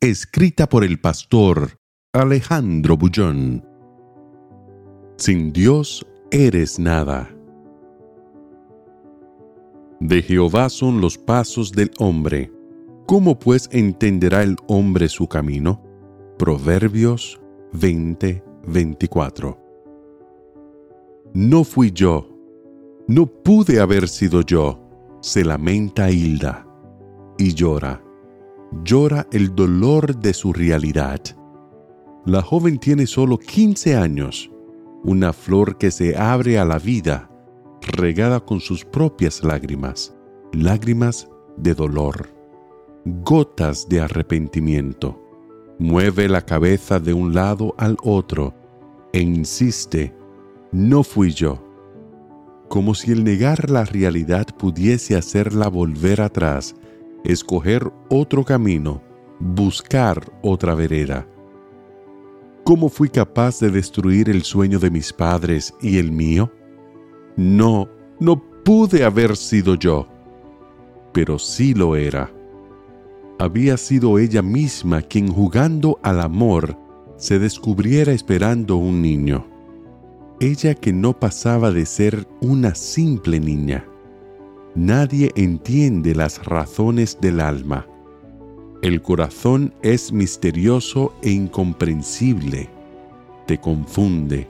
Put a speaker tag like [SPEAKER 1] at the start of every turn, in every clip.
[SPEAKER 1] Escrita por el pastor Alejandro Bullón. Sin Dios eres nada. De Jehová son los pasos del hombre. ¿Cómo pues entenderá el hombre su camino? Proverbios 20, 24. No fui yo. No pude haber sido yo. Se lamenta Hilda. Y llora. Llora el dolor de su realidad. La joven tiene solo 15 años. Una flor que se abre a la vida regada con sus propias lágrimas, lágrimas de dolor, gotas de arrepentimiento. Mueve la cabeza de un lado al otro e insiste, no fui yo, como si el negar la realidad pudiese hacerla volver atrás, escoger otro camino, buscar otra vereda. ¿Cómo fui capaz de destruir el sueño de mis padres y el mío? No, no pude haber sido yo, pero sí lo era. Había sido ella misma quien jugando al amor se descubriera esperando un niño. Ella que no pasaba de ser una simple niña. Nadie entiende las razones del alma. El corazón es misterioso e incomprensible. Te confunde,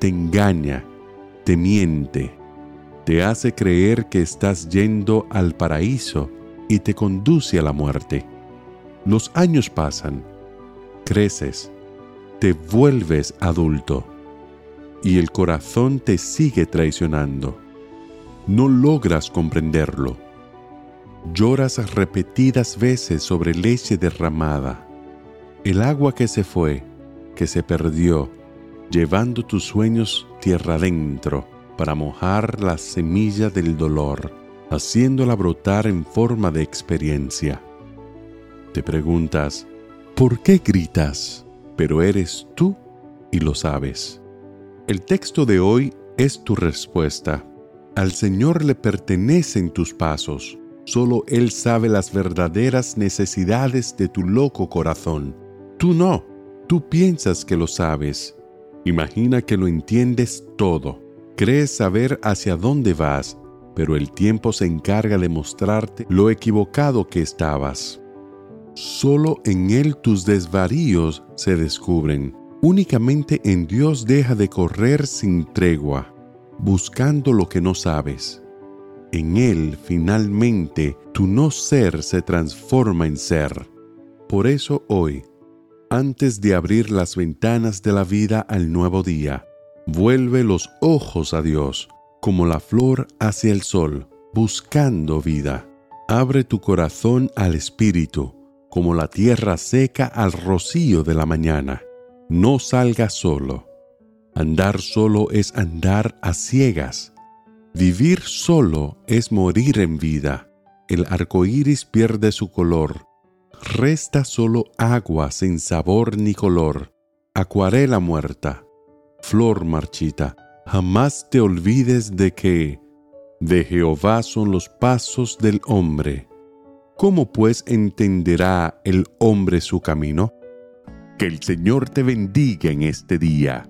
[SPEAKER 1] te engaña, te miente, te hace creer que estás yendo al paraíso y te conduce a la muerte. Los años pasan, creces, te vuelves adulto y el corazón te sigue traicionando. No logras comprenderlo. Lloras repetidas veces sobre leche derramada, el agua que se fue, que se perdió, llevando tus sueños tierra adentro para mojar la semilla del dolor, haciéndola brotar en forma de experiencia. Te preguntas, ¿por qué gritas? Pero eres tú y lo sabes. El texto de hoy es tu respuesta. Al Señor le pertenecen tus pasos. Solo Él sabe las verdaderas necesidades de tu loco corazón. Tú no. Tú piensas que lo sabes Imagina que lo entiendes todo. Crees saber hacia dónde vas, pero el tiempo se encarga de mostrarte lo equivocado que estabas. Solo en Él tus desvaríos se descubren. Únicamente en Dios deja de correr sin tregua, buscando lo que no sabes. En Él finalmente tu no ser se transforma en ser. Por eso hoy, antes de abrir las ventanas de la vida al nuevo día. Vuelve los ojos a Dios, como la flor hacia el sol, buscando vida. Abre tu corazón al Espíritu, como la tierra seca al rocío de la mañana. No salgas solo. Andar solo es andar a ciegas. Vivir solo es morir en vida. El arco iris pierde su color resta solo agua sin sabor ni color, acuarela muerta, flor marchita. Jamás te olvides de que de Jehová son los pasos del hombre. ¿Cómo pues entenderá el hombre su camino? Que el Señor te bendiga en este día.